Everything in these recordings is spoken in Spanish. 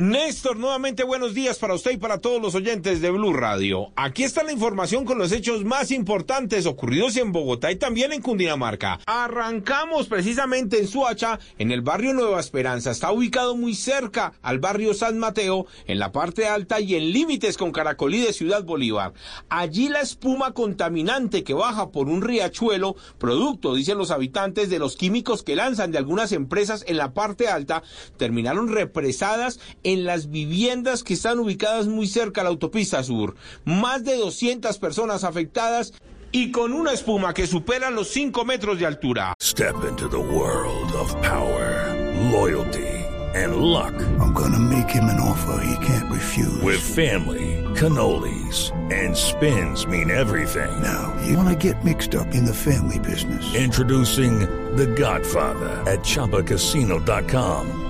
Néstor, nuevamente buenos días para usted y para todos los oyentes de Blue Radio. Aquí está la información con los hechos más importantes ocurridos en Bogotá y también en Cundinamarca. Arrancamos precisamente en Suacha, en el barrio Nueva Esperanza. Está ubicado muy cerca al barrio San Mateo, en la parte alta y en límites con Caracolí de Ciudad Bolívar. Allí la espuma contaminante que baja por un riachuelo, producto, dicen los habitantes, de los químicos que lanzan de algunas empresas en la parte alta, terminaron represadas las viviendas que están ubicadas muy cerca a la autopista sur. Más de 200 personas afectadas y con una espuma que supera los 5 metros de altura. Step into the world of power, loyalty, and luck. I'm gonna make him an offer he can't refuse. With family, cannolis, and spins mean everything. Now, you wanna get mixed up in the family business. Introducing The Godfather at ChumbaCasino.com.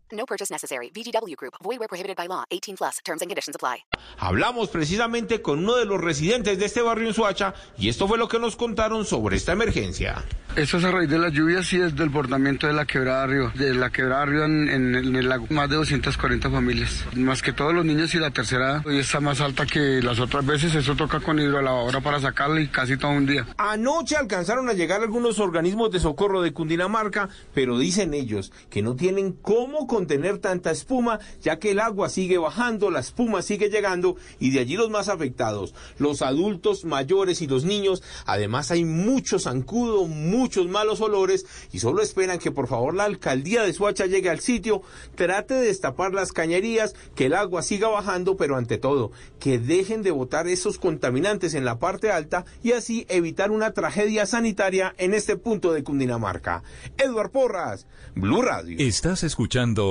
No purchase necessary. VGW Group. Void where prohibited by law. 18 plus. Terms and conditions apply. Hablamos precisamente con uno de los residentes de este barrio en Suacha y esto fue lo que nos contaron sobre esta emergencia. Eso es a raíz de las lluvias y es del bordamiento de la quebrada arriba. De la quebrada arriba en, en, en el lago. Más de 240 familias. Más que todos los niños y la tercera hoy está más alta que las otras veces. Eso toca con hidrolavadora para sacarla y casi todo un día. Anoche alcanzaron a llegar algunos organismos de socorro de Cundinamarca, pero dicen ellos que no tienen cómo contener tanta espuma, ya que el agua sigue bajando, la espuma sigue llegando y de allí los más afectados, los adultos mayores y los niños. Además hay mucho zancudo, muchos malos olores y solo esperan que por favor la alcaldía de Suacha llegue al sitio, trate de destapar las cañerías, que el agua siga bajando, pero ante todo, que dejen de botar esos contaminantes en la parte alta y así evitar una tragedia sanitaria en este punto de Cundinamarca. Edward Porras, Blue Radio. Estás escuchando